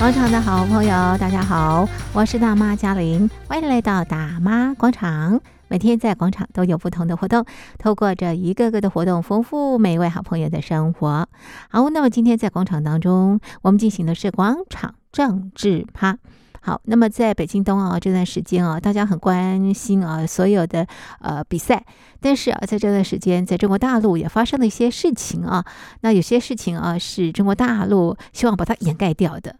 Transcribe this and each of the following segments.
广场的好朋友，大家好，我是大妈嘉玲，欢迎来到大妈广场。每天在广场都有不同的活动，透过这一个个的活动，丰富每一位好朋友的生活。好，那么今天在广场当中，我们进行的是广场政治趴。好，那么在北京冬奥这段时间啊，大家很关心啊所有的呃比赛，但是啊，在这段时间，在中国大陆也发生了一些事情啊。那有些事情啊，是中国大陆希望把它掩盖掉的。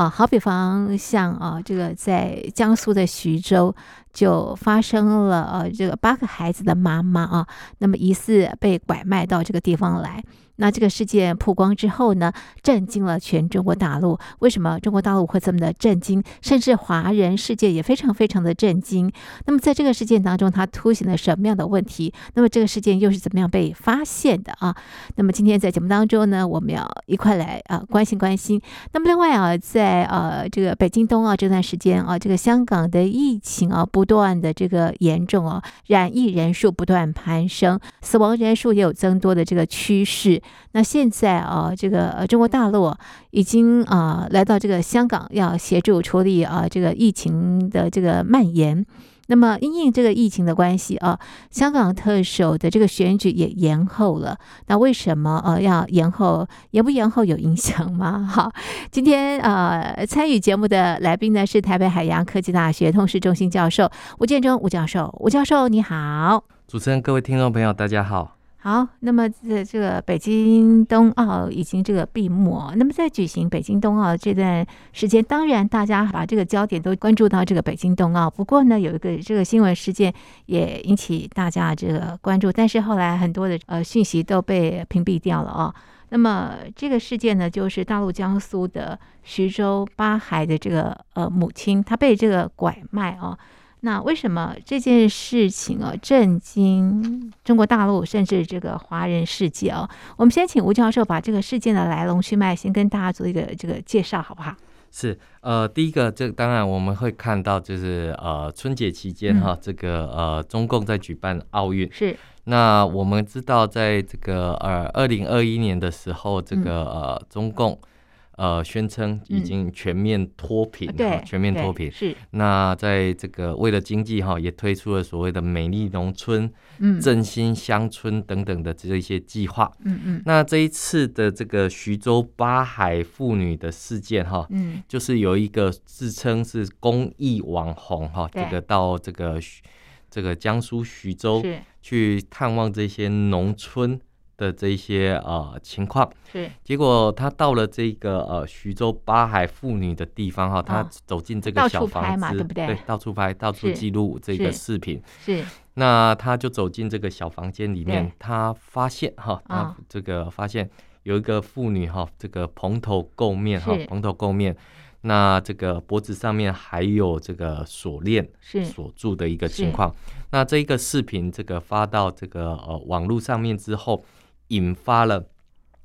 啊，好比方像啊，这个在江苏的徐州就发生了呃，这个八个孩子的妈妈啊，那么疑似被拐卖到这个地方来。那这个事件曝光之后呢，震惊了全中国大陆。为什么中国大陆会这么的震惊？甚至华人世界也非常非常的震惊。那么在这个事件当中，它凸显了什么样的问题？那么这个事件又是怎么样被发现的啊？那么今天在节目当中呢，我们要一块来啊关心关心。那么另外啊，在呃这个北京冬奥这段时间啊，这个香港的疫情啊不断的这个严重啊，染疫人数不断攀升，死亡人数也有增多的这个趋势。那现在啊，这个中国大陆已经啊来到这个香港，要协助处理啊这个疫情的这个蔓延。那么因应这个疫情的关系啊，香港特首的这个选举也延后了。那为什么呃要延后？延不延后有影响吗？好，今天呃参与节目的来宾呢是台北海洋科技大学通识中心教授吴建中吴教授。吴教授你好，主持人各位听众朋友大家好。好，那么在这个北京冬奥已经这个闭幕，那么在举行北京冬奥这段时间，当然大家把这个焦点都关注到这个北京冬奥。不过呢，有一个这个新闻事件也引起大家这个关注，但是后来很多的呃讯息都被屏蔽掉了啊。那么这个事件呢，就是大陆江苏的徐州八孩的这个呃母亲，她被这个拐卖啊。那为什么这件事情啊震惊中国大陆，甚至这个华人世界啊？我们先请吴教授把这个事件的来龙去脉先跟大家做一个这个介绍，好不好？是，呃，第一个，这当然我们会看到，就是呃春节期间哈，这个呃中共在举办奥运。是。那我们知道，在这个呃二零二一年的时候，这个呃中共。呃，宣称已经全面脱贫，嗯，对，全面脱贫是。那在这个为了经济哈，也推出了所谓的美丽农村、嗯，振兴乡村等等的这一些计划。嗯嗯。那这一次的这个徐州八海妇女的事件哈，嗯，就是有一个自称是公益网红哈，这个到这个这个江苏徐州去探望这些农村。的这些呃情况。是，结果他到了这个呃徐州八海妇女的地方哈、哦，他走进这个小房子，对不对？对，到处拍，到处记录这个视频。是，那他就走进这个小房间里面，他发现哈、哦，他这个发现有一个妇女哈、哦，这个蓬头垢面哈，蓬头垢面，那这个脖子上面还有这个锁链是。锁住的一个情况。那这一个视频这个发到这个呃网络上面之后。引发了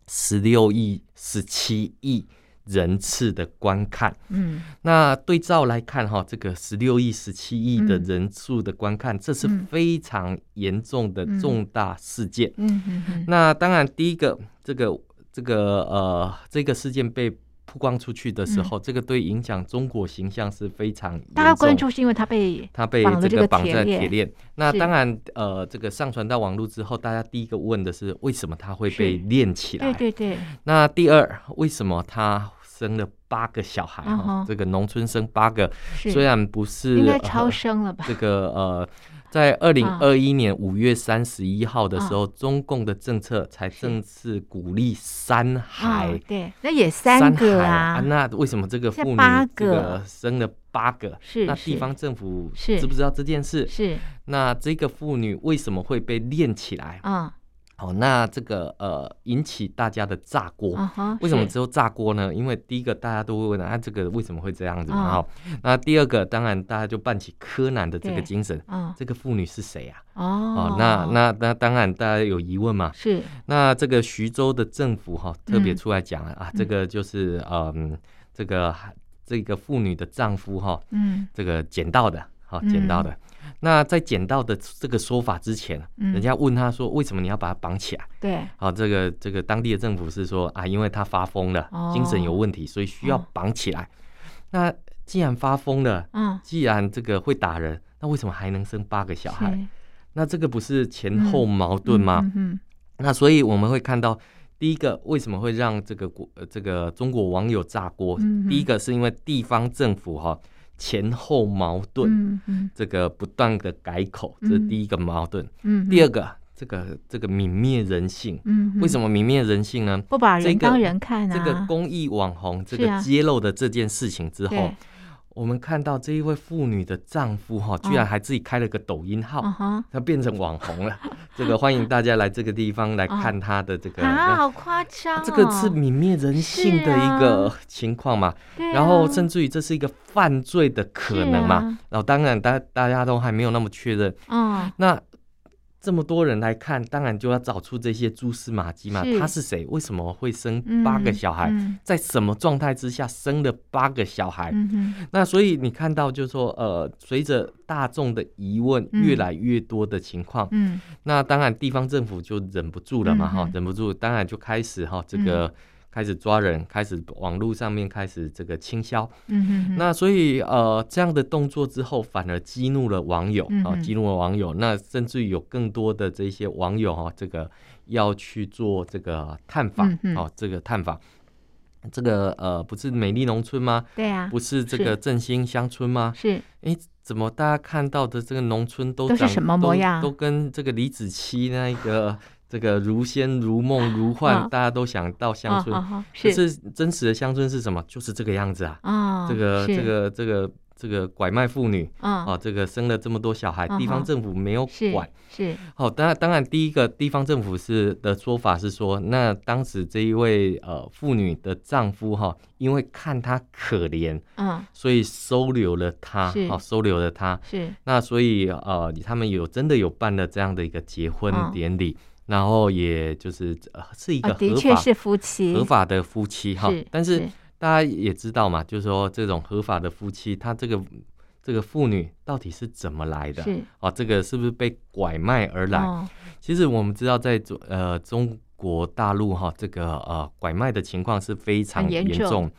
十六亿、十七亿人次的观看。嗯，那对照来看，哈，这个十六亿、十七亿的人数的观看，这是非常严重的重大事件。嗯嗯嗯。那当然，第一个，这个这个呃，这个事件被。曝光出去的时候，嗯、这个对影响中国形象是非常大家关注，是因为他被他被这个绑在铁链。那当然，呃，这个上传到网络之后，大家第一个问的是为什么他会被链起来？对对对。那第二，为什么他生了八个小孩？哈、uh 这个农村生八个，虽然不是应该超生了吧？呃、这个呃。在二零二一年五月三十一号的时候，中共的政策才正式鼓励三孩。对，那也三个啊。那为什么这个妇女这个生了八个？是，那地方政府知不知道这件事？是。那这个妇女为什么会被练起来？啊。好，那这个呃引起大家的炸锅，uh-huh, 为什么只有炸锅呢？因为第一个大家都会问啊，这个为什么会这样子？好、uh-huh.，那第二个当然大家就办起柯南的这个精神，uh-huh. 这个妇女是谁啊？哦、uh-huh.，那那那当然大家有疑问嘛？是，那这个徐州的政府哈、哦、特别出来讲了、嗯、啊，这个就是嗯，这个这个妇女的丈夫哈、哦，嗯，这个捡到的。好捡到的。嗯那在捡到的这个说法之前，嗯、人家问他说：“为什么你要把他绑起来？”对，好，这个这个当地的政府是说啊，因为他发疯了，哦、精神有问题，所以需要绑起来。哦、那既然发疯了，嗯，既然这个会打人，那为什么还能生八个小孩？那这个不是前后矛盾吗？嗯，嗯，嗯，那所以我们会看到，第一个为什么会让这个国这个中国网友炸锅？第一个是因为地方政府哈。前后矛盾，嗯嗯、这个不断的改口，嗯、这是第一个矛盾。嗯、第二个，这个这个泯灭人性。嗯、为什么泯灭人性呢？不把人当人看啊！这个公益网红这个揭露的这件事情之后。我们看到这一位妇女的丈夫哈，居然还自己开了个抖音号，他变成网红了。这个欢迎大家来这个地方来看他的这个啊，好夸张！这个是泯灭人性的一个情况嘛？然后甚至于这是一个犯罪的可能嘛？然后当然大大家都还没有那么确认。嗯，那。这么多人来看，当然就要找出这些蛛丝马迹嘛。是他是谁？为什么会生八个小孩？嗯嗯、在什么状态之下生了八个小孩？嗯、那所以你看到，就是说，呃，随着大众的疑问越来越多的情况，嗯、那当然地方政府就忍不住了嘛，哈、嗯，忍不住，当然就开始哈这个。嗯开始抓人，开始网络上面开始这个清消，嗯哼哼，那所以呃这样的动作之后，反而激怒了网友啊，嗯、激怒了网友，那甚至于有更多的这些网友哈，这个要去做这个探访，哦、嗯哼，这个探访，这个呃不是美丽农村吗？对啊，不是这个振兴乡村吗？是，哎，怎么大家看到的这个农村都长都是什么模样？都，都跟这个李子柒那一个。这个如仙如梦如幻，大家都想到乡村，可是。真实的乡村是什么？就是这个样子啊！这个这个这个这个拐卖妇女啊，这个生了这么多小孩，地方政府没有管。是好，当然当然，第一个地方政府是的说法是说，那当时这一位呃妇女的丈夫哈，因为看她可怜，嗯，所以收留了她，好收留了她。是。那所以呃，他们有真的有办了这样的一个结婚典礼。然后也就是呃是一个合法，的确是夫妻合法的夫妻哈，但是大家也知道嘛，就是说这种合法的夫妻，他这个这个妇女到底是怎么来的？是哦，这个是不是被拐卖而来？哦、其实我们知道，在中呃中国大陆哈，这个呃拐卖的情况是非常严重。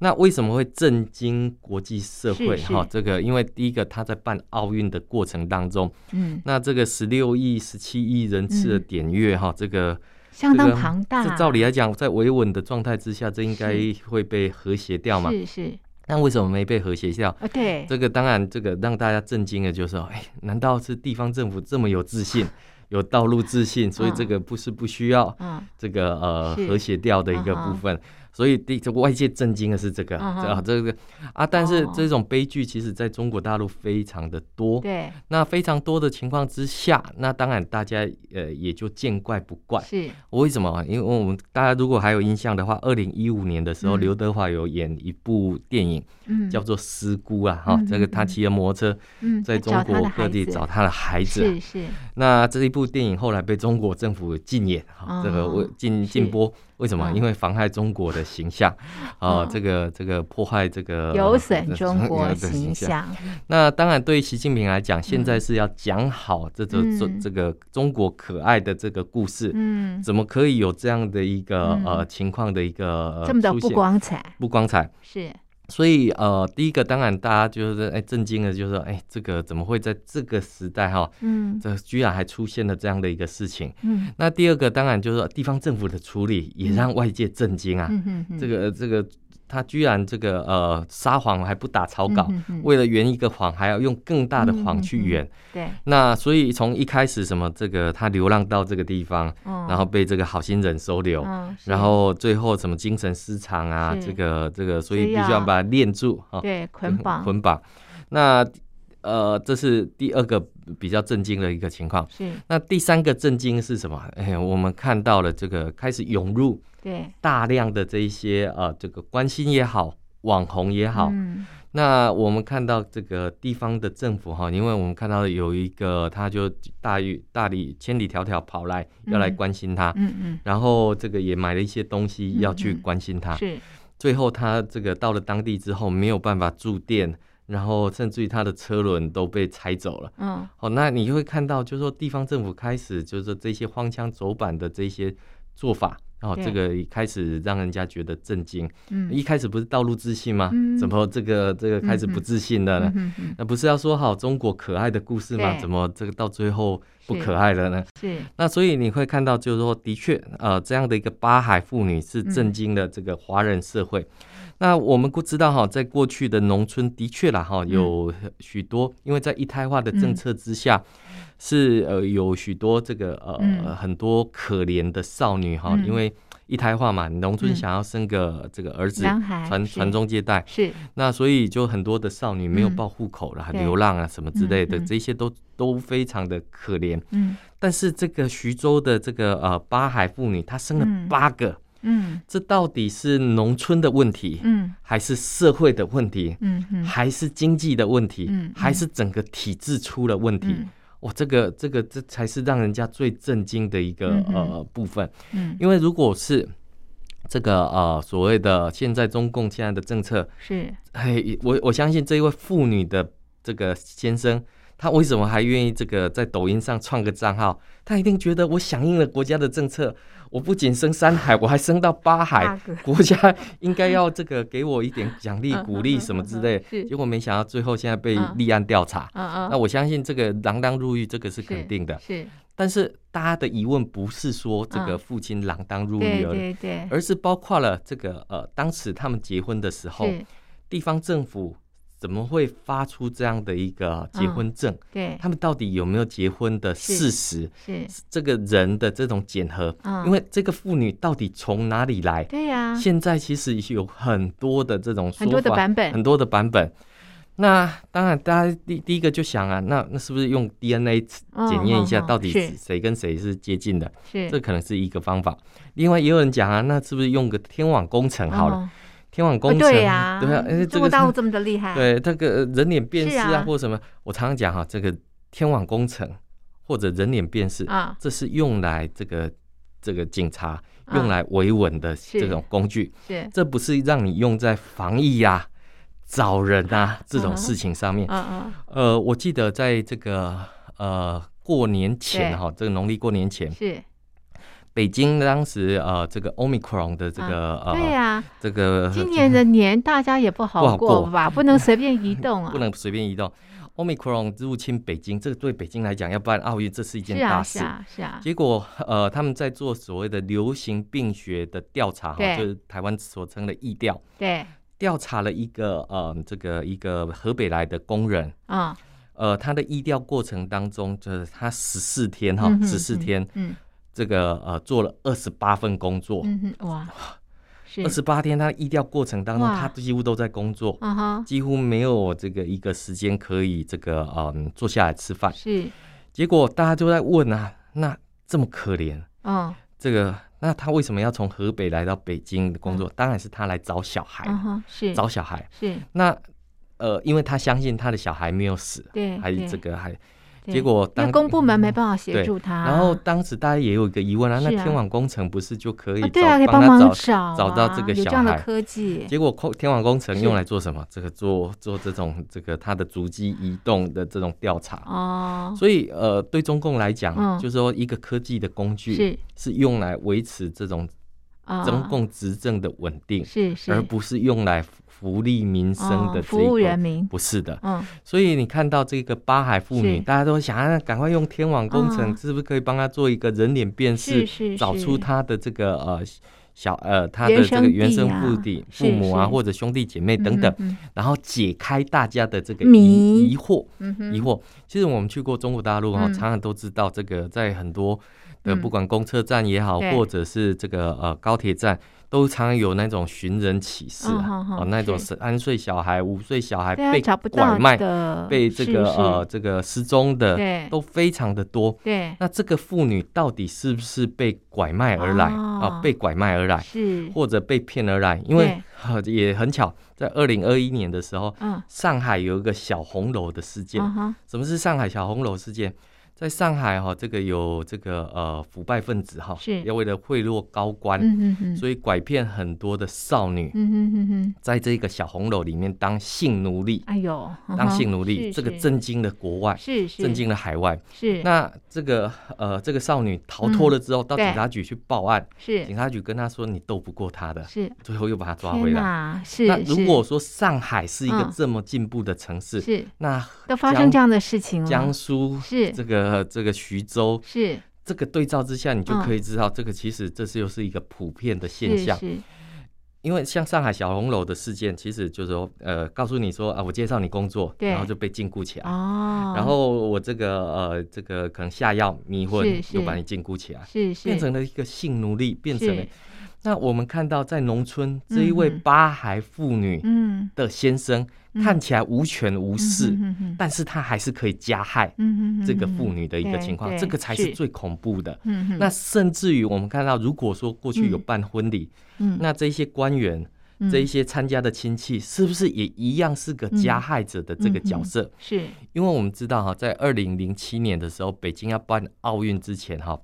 那为什么会震惊国际社会？哈，这个因为第一个他在办奥运的过程当中，嗯，那这个十六亿、十七亿人次的点阅，哈，这个相当庞大。这照理来讲，在维稳的状态之下，这应该会被和谐掉嘛？是是。那为什么没被和谐掉？对，这个当然，这个让大家震惊的就是说，哎，难道是地方政府这么有自信，有道路自信，所以这个不是不需要，这个呃和谐掉的一个部分？所以第这个外界震惊的是这个啊，这个啊，但是这种悲剧其实在中国大陆非常的多。对，那非常多的情况之下，那当然大家呃也就见怪不怪。是，为什么？因为我们大家如果还有印象的话，二零一五年的时候，刘德华有演一部电影，叫做《失孤》啊，哈，这个他骑着摩托车，在中国各地找他的孩子。是是。那这一部电影后来被中国政府禁演，哈，这个我禁禁播。为什么？因为妨害中国的形象，啊，这个这个破坏这个有损中国形象。那当然，对于习近平来讲，现在是要讲好这个这这个中国可爱的这个故事。嗯，怎么可以有这样的一个呃情况的一个这么的不光彩？不光彩是。所以呃，第一个当然大家就是哎震惊的，就是说哎，这个怎么会在这个时代哈，嗯，这居然还出现了这样的一个事情，嗯，那第二个当然就是说地方政府的处理也让外界震惊啊，嗯嗯嗯，这个这个。他居然这个呃撒谎还不打草稿，嗯、哼哼。为了圆一个谎，还要用更大的谎去圆。嗯、对，那所以从一开始什么这个他流浪到这个地方，嗯、然后被这个好心人收留，嗯、然后最后什么精神失常啊，这个这个，所以必须要把他链住啊，对，捆绑。捆绑。那呃，这是第二个比较震惊的一个情况。是，那第三个震惊是什么？哎，我们看到了这个开始涌入。对，大量的这一些呃，这个关心也好，网红也好，嗯、那我们看到这个地方的政府哈，因为我们看到有一个，他就大于大里千里迢迢跑来要来关心他，嗯嗯，嗯然后这个也买了一些东西要去关心他，嗯嗯、是，最后他这个到了当地之后没有办法住店。然后甚至于他的车轮都被拆走了。嗯，好，那你会看到，就是说地方政府开始就是说这些荒腔走板的这些做法。然哦，这个一开始让人家觉得震惊。嗯，一开始不是道路自信吗？嗯，怎么这个这个开始不自信了呢？嗯嗯、那不是要说好中国可爱的故事吗？怎么这个到最后不可爱了呢？是。是那所以你会看到，就是说，的确，呃，这样的一个八海妇女是震惊了这个华人社会。嗯、那我们不知道哈，在过去的农村的确啦哈，有许多因为在一胎化的政策之下。嗯。是呃，有许多这个呃、嗯、很多可怜的少女哈，嗯、因为一胎化嘛，农村想要生个这个儿子传传宗接代，是。那所以就很多的少女没有报户口了，嗯、流浪啊什么之类的，这些都都非常的可怜。嗯，但是这个徐州的这个呃八海妇女，她生了八个，嗯，这到底是农村的问题，嗯，还是社会的问题，嗯嗯，还是经济的问题，嗯，还是整个体制出了问题？哇，这个这个这才是让人家最震惊的一个呃部分，嗯，因为如果是这个呃所谓的现在中共现在的政策是，嘿，我我相信这一位妇女的这个先生。他为什么还愿意这个在抖音上创个账号？他一定觉得我响应了国家的政策，我不仅升三海，我还升到八海，国家应该要这个给我一点奖励、鼓励什么之类。结果没想到最后现在被立案调查。那我相信这个锒铛入狱，这个是肯定的。是，但是大家的疑问不是说这个父亲锒铛入狱而已，而是包括了这个呃，当时他们结婚的时候，地方政府。怎么会发出这样的一个结婚证？嗯、对，他们到底有没有结婚的事实？是，是这个人的这种检核，嗯、因为这个妇女到底从哪里来？对呀、啊，现在其实有很多的这种说法，很多的版本，很多的版本。那当然，大家第第一个就想啊，那那是不是用 DNA 检验一下，到底谁跟谁是接近的？是，这可能是一个方法。另外也有人讲啊，那是不是用个天网工程好了？嗯天网工程，对呀，对啊，中国大陆这么的厉害，对这个人脸辨识啊，或者什么，我常常讲哈，这个天网工程或者人脸辨识啊，这是用来这个这个警察用来维稳的这种工具，是，这不是让你用在防疫呀、找人啊这种事情上面。嗯嗯，呃，我记得在这个呃过年前哈，这个农历过年前是。北京当时呃，这个 Omicron 的这个呃，对呀，这个今年的 年大家也不好过吧？不能随便移动啊，不能随便移动。Omicron 入侵北京，这个对北京来讲，要办奥运，这是一件大事。是啊，是啊。结果呃，他们在做所谓的流行病学的调查，哈，就是台湾所称的疫调。对。调查了一个呃，这个一个河北来的工人啊，呃，他的疫调过程当中，就是他十四天哈，十四天，嗯。这个呃，做了二十八份工作，嗯哼，哇，二十八天，他医调过程当中，他几乎都在工作，几乎没有这个一个时间可以这个嗯坐下来吃饭。是，结果大家都在问啊，那这么可怜，嗯，这个那他为什么要从河北来到北京工作？当然是他来找小孩，是找小孩，是那呃，因为他相信他的小孩没有死，对，还是这个还。结果当公部门没办法协助他，然后当时大家也有一个疑问啊，那天网工程不是就可以对啊，可以帮忙找找到这个小孩？有这样的科技。结果天网工程用来做什么？这个做做这种这个他的足迹移动的这种调查哦。所以呃，对中共来讲，就是说一个科技的工具是是用来维持这种中共执政的稳定，是是，而不是用来。福利民生的服务人民。不是的，嗯，所以你看到这个八海妇女，大家都想啊，赶快用天网工程，是不是可以帮他做一个人脸辨识，找出他的这个呃小呃他的这个原生父弟父母啊，或者兄弟姐妹等等，然后解开大家的这个疑疑惑疑惑。其实我们去过中国大陆哈，常常都知道这个在很多的不管公车站也好，或者是这个呃高铁站。都常有那种寻人启事啊，哦，那种三岁小孩、五岁小孩被拐卖、被这个呃这个失踪的，都非常的多。对，那这个妇女到底是不是被拐卖而来啊？被拐卖而来，是或者被骗而来？因为也很巧，在二零二一年的时候，上海有一个小红楼的事件。什么是上海小红楼事件？在上海哈，这个有这个呃腐败分子哈，是。要为了贿赂高官，嗯嗯所以拐骗很多的少女，嗯哼哼哼，在这个小红楼里面当性奴隶，哎呦，当性奴隶，这个震惊了国外，是是，震惊了海外，是。那这个呃这个少女逃脱了之后，到警察局去报案，是。警察局跟他说你斗不过他的，是。最后又把他抓回来，是。那如果说上海是一个这么进步的城市，是。那都发生这样的事情了，江苏是。这个。呃，这个徐州是这个对照之下，你就可以知道，这个其实这是又是一个普遍的现象。因为像上海小红楼的事件，其实就是说，呃，告诉你说啊，我介绍你工作，然后就被禁锢起来。哦。然后我这个呃，这个可能下药迷昏，又把你禁锢起来，是是，变成了一个性奴隶，变成了。那我们看到在农村这一位八孩妇女的先生。看起来无权无势，但是他还是可以加害这个妇女的一个情况，这个才是最恐怖的。那甚至于我们看到，如果说过去有办婚礼，嗯、那这些官员、嗯、这一些参加的亲戚，是不是也一样是个加害者的这个角色？是，因为我们知道哈，在二零零七年的时候，北京要办奥运之前哈。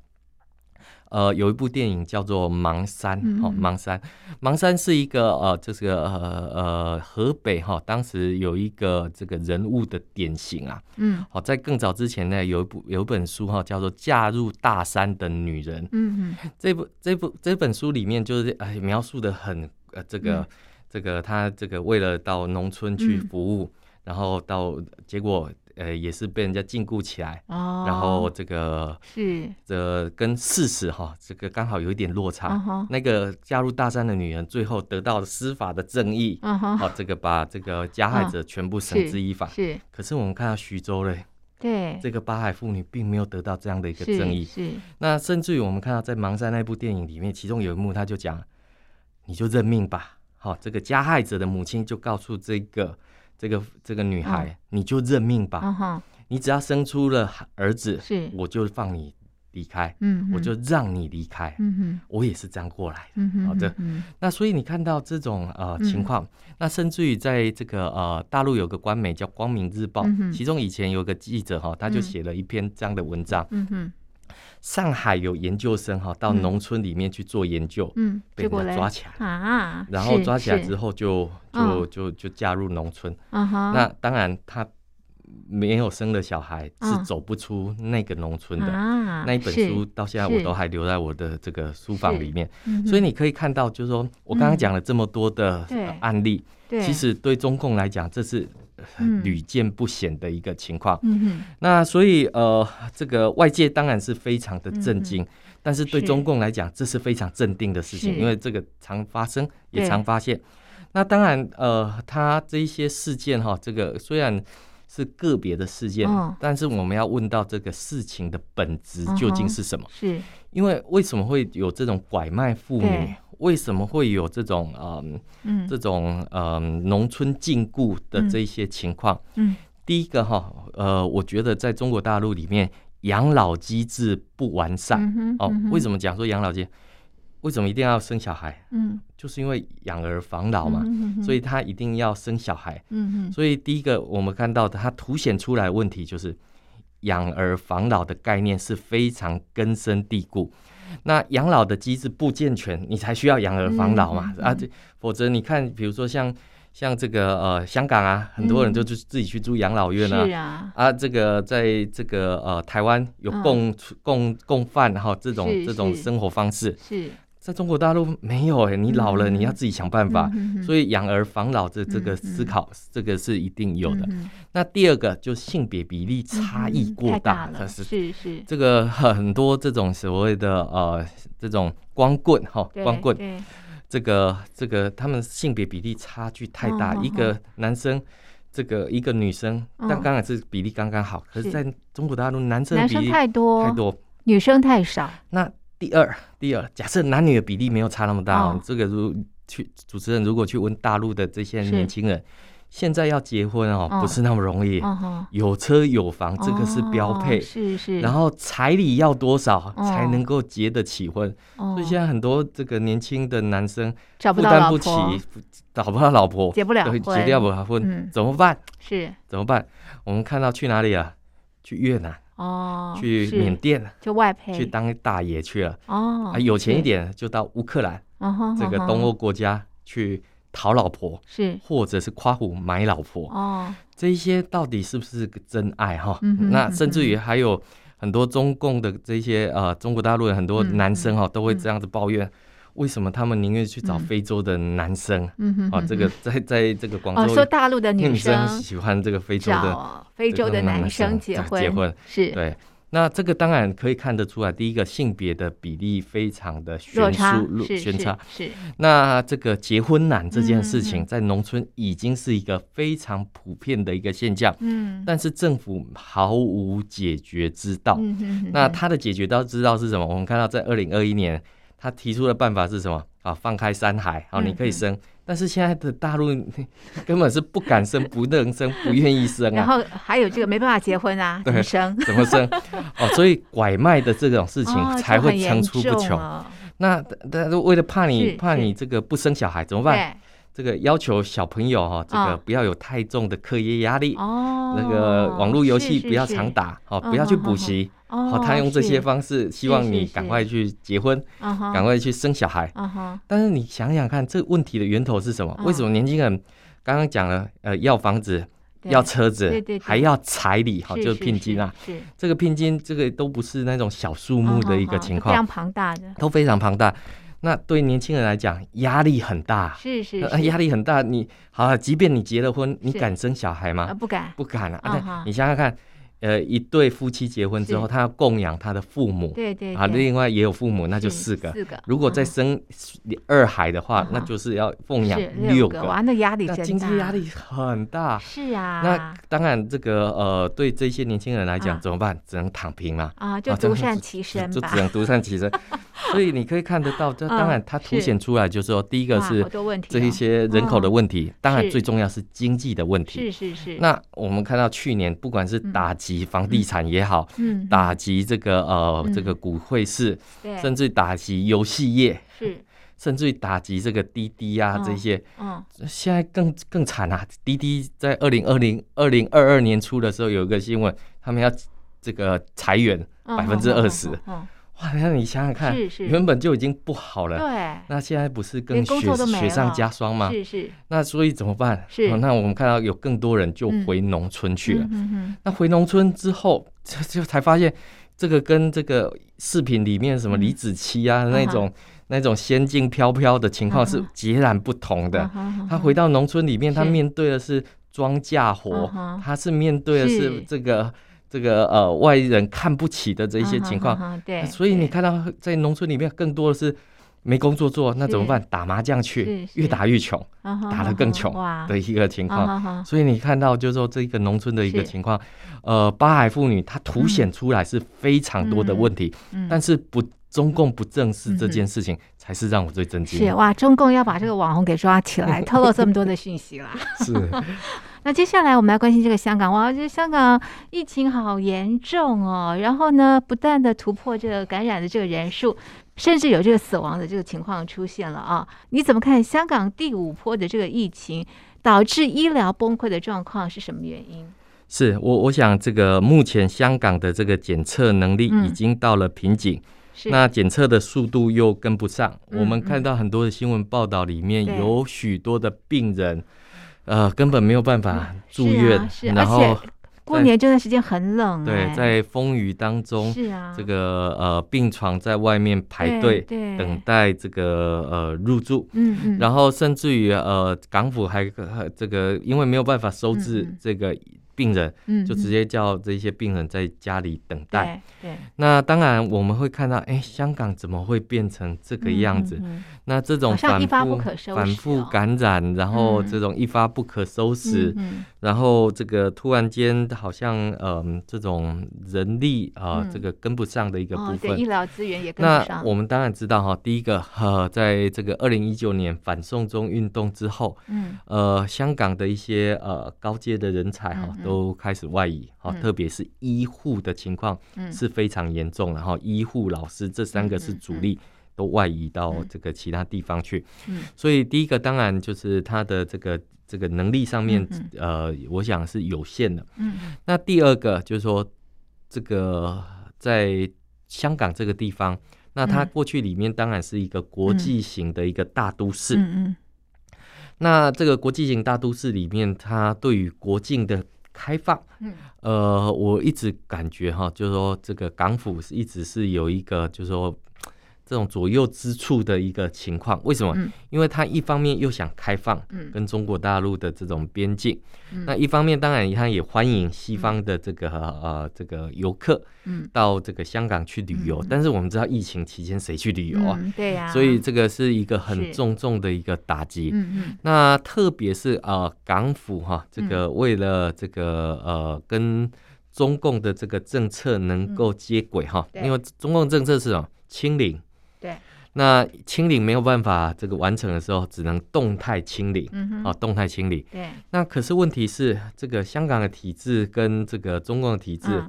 呃，有一部电影叫做《盲山》哈，《盲山》盲山是一个呃，就是呃呃河北哈，当时有一个这个人物的典型啊，嗯，好，在更早之前呢，有一部有一本书哈，叫做《嫁入大山的女人》，嗯嗯，这部这部这本书里面就是哎描述的很呃这个、嗯、这个他这个为了到农村去服务，嗯、然后到结果。呃，也是被人家禁锢起来，哦、然后这个是这跟事实哈，这个刚好有一点落差。哦、那个加入大山的女人，最后得到了司法的正义，好、哦，这个把这个加害者全部绳之以法。是、哦，可是我们看到徐州嘞，对，这个八海妇女并没有得到这样的一个正义。是，是那甚至于我们看到在《盲山》那部电影里面，其中有一幕，他就讲，你就认命吧。好，这个加害者的母亲就告诉这个。这个这个女孩，哦、你就认命吧。哦、你只要生出了儿子，是我就放你离开。嗯，我就让你离开。嗯哼，我也是这样过来的。嗯哼，好的。那所以你看到这种呃情况，嗯、那甚至于在这个呃大陆有个官媒叫《光明日报》，嗯、其中以前有个记者哈，他就写了一篇这样的文章。嗯哼。上海有研究生哈，到农村里面去做研究，嗯，被抓起来。啊，然后抓起来之后就就就就嫁入农村，那当然他没有生了小孩，是走不出那个农村的。那一本书到现在我都还留在我的这个书房里面，所以你可以看到，就是说我刚刚讲了这么多的案例，其实对中共来讲，这是。屡见不鲜的一个情况，嗯，那所以呃，这个外界当然是非常的震惊，嗯、但是对中共来讲，这是非常镇定的事情，因为这个常发生，也常发现。那当然呃，他这一些事件哈，这个虽然是个别的事件，哦、但是我们要问到这个事情的本质究竟是什么？是。因为为什么会有这种拐卖妇女？为什么会有这种呃，嗯，这种嗯农村禁锢的这些情况？嗯，第一个哈，呃，我觉得在中国大陆里面养老机制不完善。哦，为什么讲说养老机？为什么一定要生小孩？嗯，就是因为养儿防老嘛，所以他一定要生小孩。嗯，所以第一个我们看到的，它凸显出来的问题就是养儿防老的概念是非常根深蒂固。那养老的机制不健全，你才需要养儿防老嘛？啊，这否则你看，比如说像像这个呃香港啊，很多人就就自己去住养老院啊。是啊。啊，这个在这个呃台湾有共、嗯、共共犯哈这种这种生活方式。是。在中国大陆没有哎、欸，你老了你要自己想办法，所以养儿防老这这个思考，嗯、这个是一定有的。嗯、那第二个就是性别比例差异过大，嗯、是是是，这个很多这种所谓的呃这种光棍哈光棍，这个这个他们性别比例差距太大，嗯、一个男生这个一个女生，嗯、但刚才是比例刚刚好，可是在中国大陆男生比例太多太多，女生太少，那。第二，第二，假设男女的比例没有差那么大，哦，这个如去主持人如果去问大陆的这些年轻人，现在要结婚哦，不是那么容易，有车有房这个是标配，是是，然后彩礼要多少才能够结得起婚？所以现在很多这个年轻的男生负担不起，找不到老婆，结不了婚，结不了婚，怎么办？是。怎么办？我们看到去哪里啊？去越南哦，去缅甸就外配。去当大爷去了。哦，啊，有钱一点就到乌克兰，这个东欧国家去讨老婆是，或者是夸虎买老婆。哦，这一些到底是不是个真爱哈？那甚至于还有很多中共的这些呃中国大陆的很多男生哈都会这样子抱怨。为什么他们宁愿去找非洲的男生？嗯哼，啊，这个在 在这个广州，哦，说大陆的女生喜欢这个非洲的非洲的男生结婚，结婚是对。那这个当然可以看得出来，第一个性别的比例非常的悬殊，悬差是。那这个结婚难这件事情，在农村已经是一个非常普遍的一个现象。嗯，但是政府毫无解决之道。嗯，那他的解决道之道是什么？我们看到在二零二一年。他提出的办法是什么啊？放开山海，好，你可以生。但是现在的大陆根本是不敢生、不能生、不愿意生啊。然后还有这个没办法结婚啊，怎么生？怎么生？哦，所以拐卖的这种事情才会层出不穷。哦，那但是为了怕你怕你这个不生小孩怎么办？这个要求小朋友哈，这个不要有太重的课业压力哦，那个网络游戏不要常打，哦，不要去补习，好，他用这些方式希望你赶快去结婚，赶快去生小孩。但是你想想看，这个问题的源头是什么？为什么年轻人刚刚讲了，呃，要房子，要车子，还要彩礼，好，就是聘金啊。这个聘金，这个都不是那种小数目的一个情况，非常庞大的，都非常庞大。那对年轻人来讲，压力很大，是是，压力很大。你好，啊即便你结了婚，你敢生小孩吗？不敢，不敢啊！你想想看。呃，一对夫妻结婚之后，他要供养他的父母，对对啊，另外也有父母，那就四个。四个。如果再生二孩的话，那就是要奉养六个。哇，那压力真大。经济压力很大。是啊。那当然，这个呃，对这些年轻人来讲怎么办？只能躺平嘛。啊，就独善其身，就只能独善其身。所以你可以看得到，这当然它凸显出来就是说，第一个是这一些人口的问题，当然最重要是经济的问题。是是是。那我们看到去年不管是打击。房地产也好，嗯，打击这个呃这个股汇市，甚至打击游戏业，是，甚至于打击这个滴滴啊这些，嗯，现在更更惨啊！滴滴在二零二零二零二二年初的时候有一个新闻，他们要这个裁员百分之二十。哇，那你想想看，原本就已经不好了，对，那现在不是更雪雪上加霜吗？是是。那所以怎么办？是。那我们看到有更多人就回农村去了。嗯嗯。那回农村之后，就就才发现，这个跟这个视频里面什么李子柒啊那种那种仙境飘飘的情况是截然不同的。他回到农村里面，他面对的是庄稼活，他是面对的是这个。这个呃外人看不起的这一些情况，对，所以你看到在农村里面更多的是没工作做，那怎么办？打麻将去，越打越穷，打得更穷的一个情况。所以你看到就是说这个农村的一个情况，呃，八海妇女她凸显出来是非常多的问题，但是不中共不正视这件事情，才是让我最震惊。是哇，中共要把这个网红给抓起来，透露这么多的信息啦。是。那接下来我们来关心这个香港哇，这香港疫情好严重哦，然后呢，不断的突破这个感染的这个人数，甚至有这个死亡的这个情况出现了啊！你怎么看香港第五波的这个疫情导致医疗崩溃的状况是什么原因？是我我想这个目前香港的这个检测能力已经到了瓶颈，嗯、那检测的速度又跟不上。嗯、我们看到很多的新闻报道里面有许多的病人。呃，根本没有办法住院，嗯是啊是，然后过年这段时间很冷，欸，对，在风雨当中，是啊，这个呃病床在外面排队等待这个呃入住，嗯嗯，然后甚至于呃港府还这个因为没有办法收治这个。病人，就直接叫这些病人在家里等待。对，那当然我们会看到，哎，香港怎么会变成这个样子？那这种反复、反复感染，然后这种一发不可收拾，然后这个突然间好像，嗯，这种人力啊，这个跟不上的一个部分，医疗资源也跟不上。那我们当然知道哈，第一个，呃，在这个二零一九年反送中运动之后，嗯，呃，香港的一些呃高阶的人才哈。都开始外移，好，特别是医护的情况是非常严重，然后医护、老师这三个是主力，都外移到这个其他地方去。所以第一个当然就是他的这个这个能力上面，呃，我想是有限的。嗯那第二个就是说，这个在香港这个地方，那它过去里面当然是一个国际型的一个大都市。嗯嗯。那这个国际型大都市里面，它对于国境的开放，嗯，呃，我一直感觉哈，就是说这个港府是一直是有一个，就是说。这种左右之处的一个情况，为什么？嗯、因为他一方面又想开放跟中国大陆的这种边境，嗯、那一方面当然他也欢迎西方的这个、嗯、呃这个游客到这个香港去旅游。嗯、但是我们知道疫情期间谁去旅游啊？嗯、对呀、啊。所以这个是一个很重重的一个打击。那特别是呃港府哈，这个为了这个呃跟中共的这个政策能够接轨哈，嗯、因为中共政策是什么？清零。对，那清零没有办法这个完成的时候，只能动态清零，嗯哼，啊，动态清理。对，那可是问题是，这个香港的体制跟这个中共的体制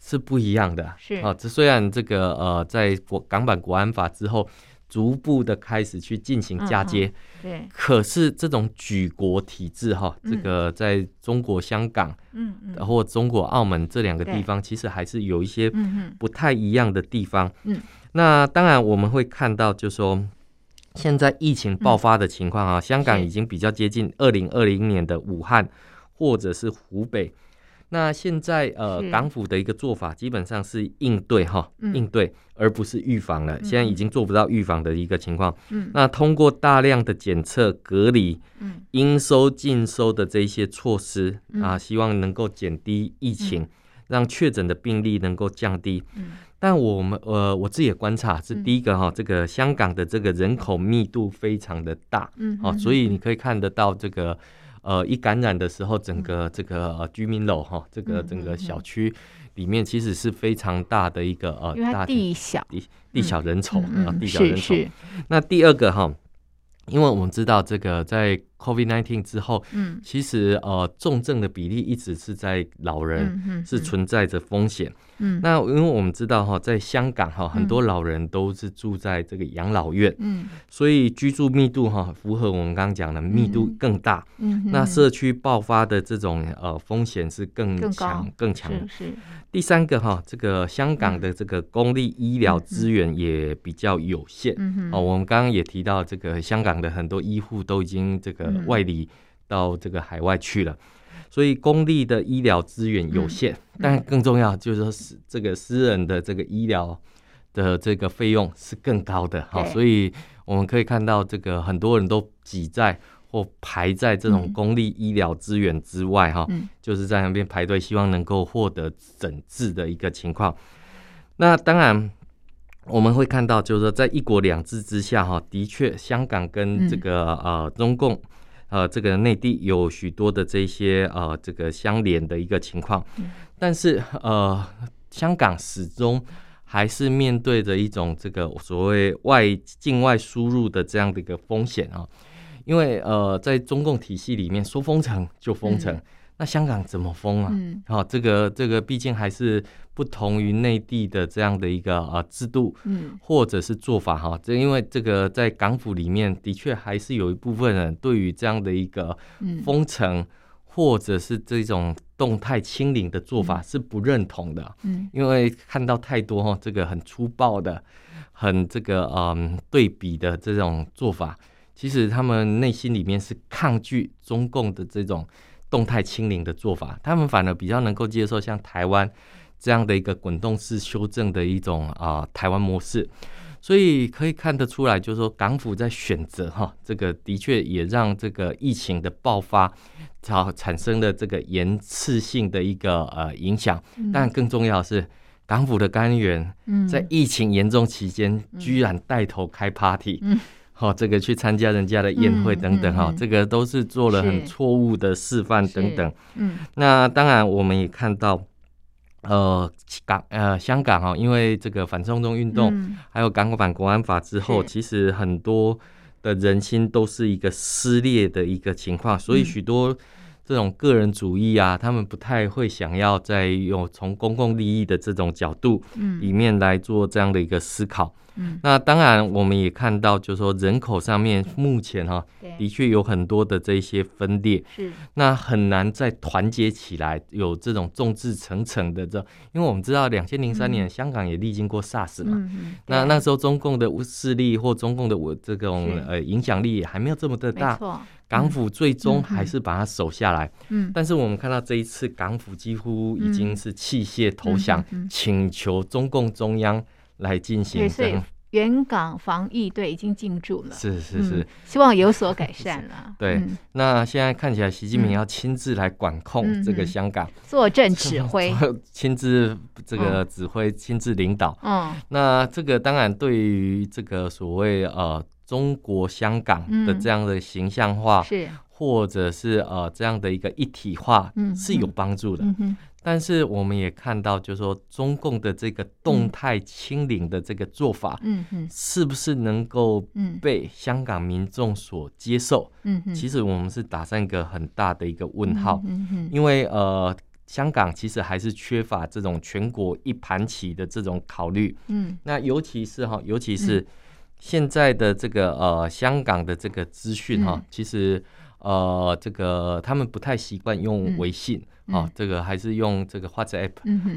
是不一样的。是。啊，这虽然这个呃，在国港版国安法之后，逐步的开始去进行嫁接，对，可是这种举国体制哈，这个在中国香港，嗯嗯，或中国澳门这两个地方，其实还是有一些不太一样的地方，嗯。那当然，我们会看到，就是说，现在疫情爆发的情况啊，嗯、香港已经比较接近二零二零年的武汉，或者是湖北。那现在呃，港府的一个做法，基本上是应对哈，嗯、应对，而不是预防了。嗯、现在已经做不到预防的一个情况。嗯，那通过大量的检测、隔离、嗯，应收尽收的这些措施、嗯、啊，希望能够减低疫情，嗯、让确诊的病例能够降低。嗯。但我们呃，我自己也观察是第一个哈，这个香港的这个人口密度非常的大，嗯，好，所以你可以看得到这个呃，一感染的时候，整个这个居民楼哈，这个整个小区里面其实是非常大的一个呃，大地小地地小人稠啊，地小人稠。那第二个哈，因为我们知道这个在 COVID-19 之后，嗯，其实呃，重症的比例一直是在老人，是存在着风险。嗯，那因为我们知道哈，在香港哈，很多老人都是住在这个养老院，嗯，所以居住密度哈，符合我们刚刚讲的密度更大，嗯，那社区爆发的这种呃风险是更强更强。的。是。第三个哈，这个香港的这个公立医疗资源也比较有限，嗯。哦，我们刚刚也提到这个香港的很多医护都已经这个外离到这个海外去了。所以公立的医疗资源有限，嗯、但更重要就是说，是这个私人的这个医疗的这个费用是更高的。好对，所以我们可以看到，这个很多人都挤在或排在这种公立医疗资源之外，哈、嗯，就是在那边排队，希望能够获得诊治的一个情况。那当然，我们会看到，就是说，在一国两制之下，哈，的确，香港跟这个呃中共。呃，这个内地有许多的这些呃，这个相连的一个情况，但是呃，香港始终还是面对着一种这个所谓外境外输入的这样的一个风险啊，因为呃，在中共体系里面说封城就封城。嗯那香港怎么封啊？好、嗯哦，这个这个毕竟还是不同于内地的这样的一个呃制度，嗯，或者是做法哈。这因为这个在港府里面的确还是有一部分人对于这样的一个封城或者是这种动态清零的做法是不认同的，嗯，因为看到太多哈这个很粗暴的、很这个嗯对比的这种做法，其实他们内心里面是抗拒中共的这种。动态清零的做法，他们反而比较能够接受像台湾这样的一个滚动式修正的一种啊、呃、台湾模式，所以可以看得出来，就是说港府在选择哈，这个的确也让这个疫情的爆发，产产生了这个延迟性的一个呃影响。但更重要的是，港府的官员在疫情严重期间，居然带头开 party。嗯好，这个去参加人家的宴会等等，哈、嗯，嗯、这个都是做了很错误的示范等等。嗯，那当然我们也看到，呃，港呃香港哈，因为这个反送中运动，嗯、还有港版国安法之后，其实很多的人心都是一个撕裂的一个情况，所以许多这种个人主义啊，他们不太会想要再有从公共利益的这种角度里面来做这样的一个思考。嗯。嗯，那当然我们也看到，就是说人口上面目前哈，的确有很多的这些分裂，是，那很难再团结起来，有这种众志成城的这，因为我们知道两千零三年香港也历经过 SARS 嘛，嗯，那那时候中共的势力或中共的我这种呃影响力也还没有这么的大，港府最终还是把它守下来。嗯，但是我们看到这一次港府几乎已经是弃械投降，请求中共中央来进行。所以原港防疫队已经进驻了。是是是，希望有所改善了。对，那现在看起来习近平要亲自来管控这个香港，坐镇指挥，亲自这个指挥，亲自领导。嗯，那这个当然对于这个所谓呃。中国香港的这样的形象化，是或者是呃这样的一个一体化，是有帮助的。但是我们也看到，就是说中共的这个动态清零的这个做法，嗯嗯，是不是能够被香港民众所接受？嗯，其实我们是打上一个很大的一个问号。因为呃，香港其实还是缺乏这种全国一盘棋的这种考虑。嗯，那尤其是哈，尤其是。现在的这个呃，香港的这个资讯哈，其实呃，这个他们不太习惯用微信啊，这个还是用这个 WhatsApp，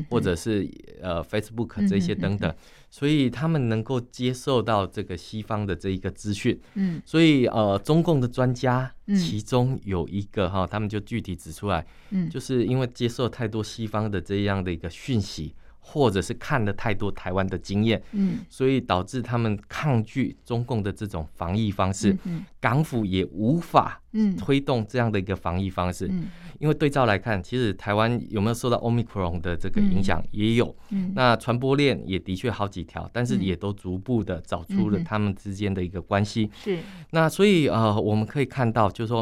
或者是呃 Facebook 这些等等，所以他们能够接受到这个西方的这一个资讯。嗯，所以呃，中共的专家其中有一个哈，他们就具体指出来，嗯，就是因为接受太多西方的这样的一个讯息。或者是看了太多台湾的经验，嗯，所以导致他们抗拒中共的这种防疫方式，嗯，港府也无法推动这样的一个防疫方式，嗯，因为对照来看，其实台湾有没有受到 Omicron 的这个影响，也有，嗯，那传播链也的确好几条，但是也都逐步的找出了他们之间的一个关系，是，那所以呃，我们可以看到，就是说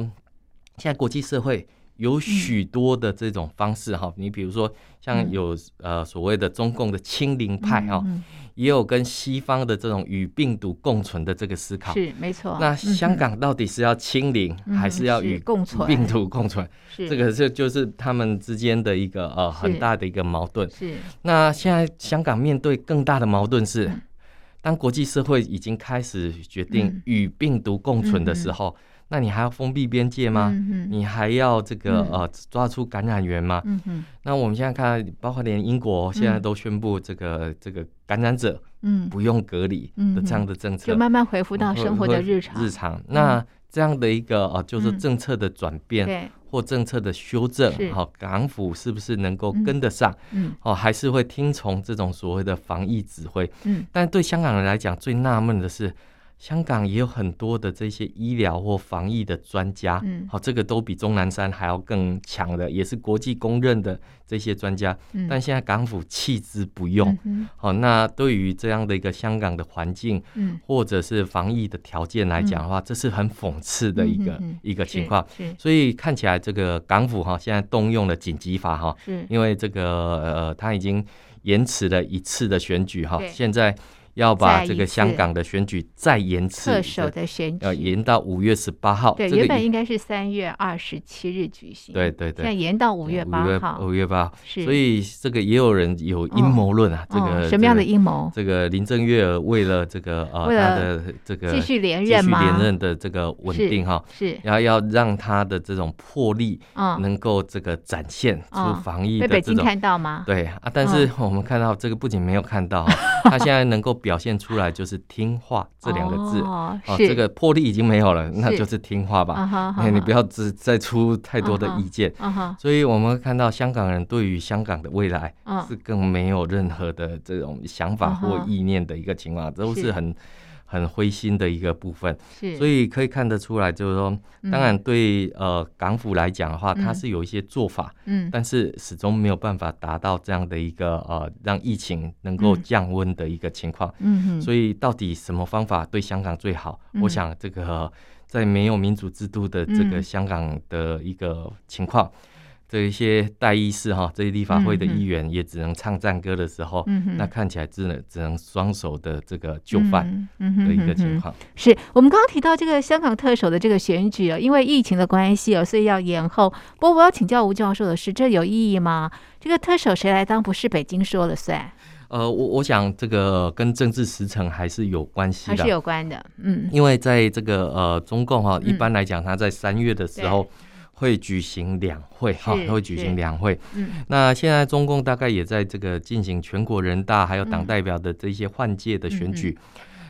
现在国际社会。有许多的这种方式哈，你比如说像有呃所谓的中共的清零派哈，也有跟西方的这种与病毒共存的这个思考，是没错。那香港到底是要清零还是要与病毒共存？这个是就是他们之间的一个呃很大的一个矛盾。是。那现在香港面对更大的矛盾是，当国际社会已经开始决定与病毒共存的时候。那你还要封闭边界吗？嗯、你还要这个、嗯、呃抓出感染源吗？嗯、那我们现在看，包括连英国现在都宣布这个、嗯、这个感染者不用隔离的这样的政策，就慢慢恢复到生活的日常。日常。那这样的一个呃，就是政策的转变、嗯、或政策的修正，好，港府是不是能够跟得上？嗯，哦，还是会听从这种所谓的防疫指挥？嗯，但对香港人来讲，最纳闷的是。香港也有很多的这些医疗或防疫的专家，嗯，好，这个都比钟南山还要更强的，也是国际公认的这些专家。嗯，但现在港府弃之不用，嗯，好，那对于这样的一个香港的环境，嗯，或者是防疫的条件来讲的话，这是很讽刺的一个一个情况。所以看起来这个港府哈现在动用了紧急法哈，是，因为这个呃他已经延迟了一次的选举哈，现在。要把这个香港的选举再延迟，特首的选举要延到五月十八号。对，原本应该是三月二十七日举行。对对对，现在延到五月八号。五月八号，所以这个也有人有阴谋论啊。这个什么样的阴谋？这个林郑月娥为了这个呃他的这个继续连任吗？继续连任的这个稳定哈，是，然后要让他的这种魄力能够这个展现出防疫的这种。被北京看到吗？对啊，但是我们看到这个不仅没有看到，他现在能够。表现出来就是听话这两个字。哦，哦，这个魄力已经没有了，那就是听话吧。哎，你不要只再出太多的意见。所以我们看到香港人对于香港的未来是更没有任何的这种想法或意念的一个情况，都是。很。很灰心的一个部分，所以可以看得出来，就是说，当然对呃港府来讲的话，它是有一些做法，嗯，但是始终没有办法达到这样的一个呃让疫情能够降温的一个情况，嗯，所以到底什么方法对香港最好？我想这个在没有民主制度的这个香港的一个情况。这一些代议士哈，这些立法会的议员也只能唱赞歌的时候，嗯、那看起来只能只能双手的这个就范的一个情况。是我们刚刚提到这个香港特首的这个选举啊，因为疫情的关系啊，所以要延后。不过我要请教吴教授的是，这有意义吗？这个特首谁来当不是北京说了算？呃，我我想这个跟政治时程还是有关系的，还是有关的，嗯，因为在这个呃中共哈，一般来讲，他在三月的时候会举行两会哈，会举行两会。嗯，那现在中共大概也在这个进行全国人大还有党代表的这些换届的选举。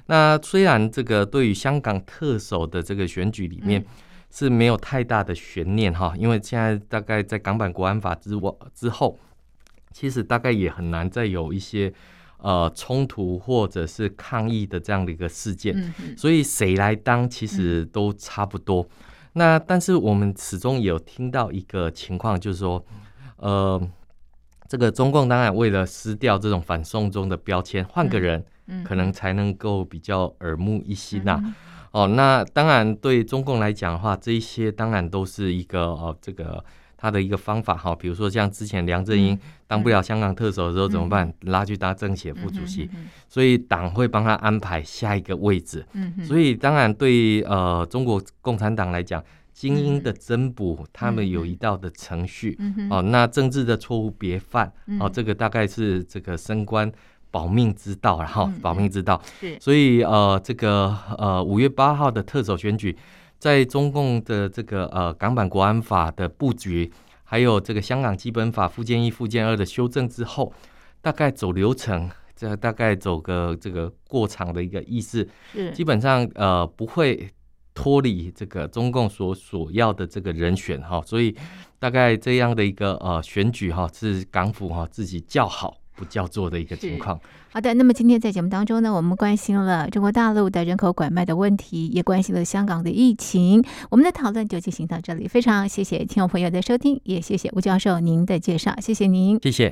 那虽然这个对于香港特首的这个选举里面是没有太大的悬念哈，因为现在大概在港版国安法之我之后。其实大概也很难再有一些呃冲突或者是抗议的这样的一个事件，嗯、所以谁来当其实都差不多。嗯、那但是我们始终有听到一个情况，就是说，呃，这个中共当然为了撕掉这种反送中的标签，换个人嗯可能才能够比较耳目一新呐、啊。嗯、哦，那当然对中共来讲的话，这一些当然都是一个哦这个。他的一个方法哈，比如说像之前梁振英当不了香港特首的时候怎么办？拉去当政协副主席，所以党会帮他安排下一个位置。所以当然对呃中国共产党来讲，精英的增补他们有一道的程序哦。那政治的错误别犯哦，这个大概是这个升官保命之道，然后保命之道。所以呃这个呃五月八号的特首选举。在中共的这个呃港版国安法的布局，还有这个香港基本法附件一、附件二的修正之后，大概走流程，这大概走个这个过场的一个意思，是。基本上呃不会脱离这个中共所所要的这个人选哈，所以大概这样的一个呃选举哈是港府哈自己叫好不叫做的一个情况。好的，那么今天在节目当中呢，我们关心了中国大陆的人口拐卖的问题，也关心了香港的疫情。我们的讨论就进行到这里，非常谢谢听众朋友的收听，也谢谢吴教授您的介绍，谢谢您，谢谢。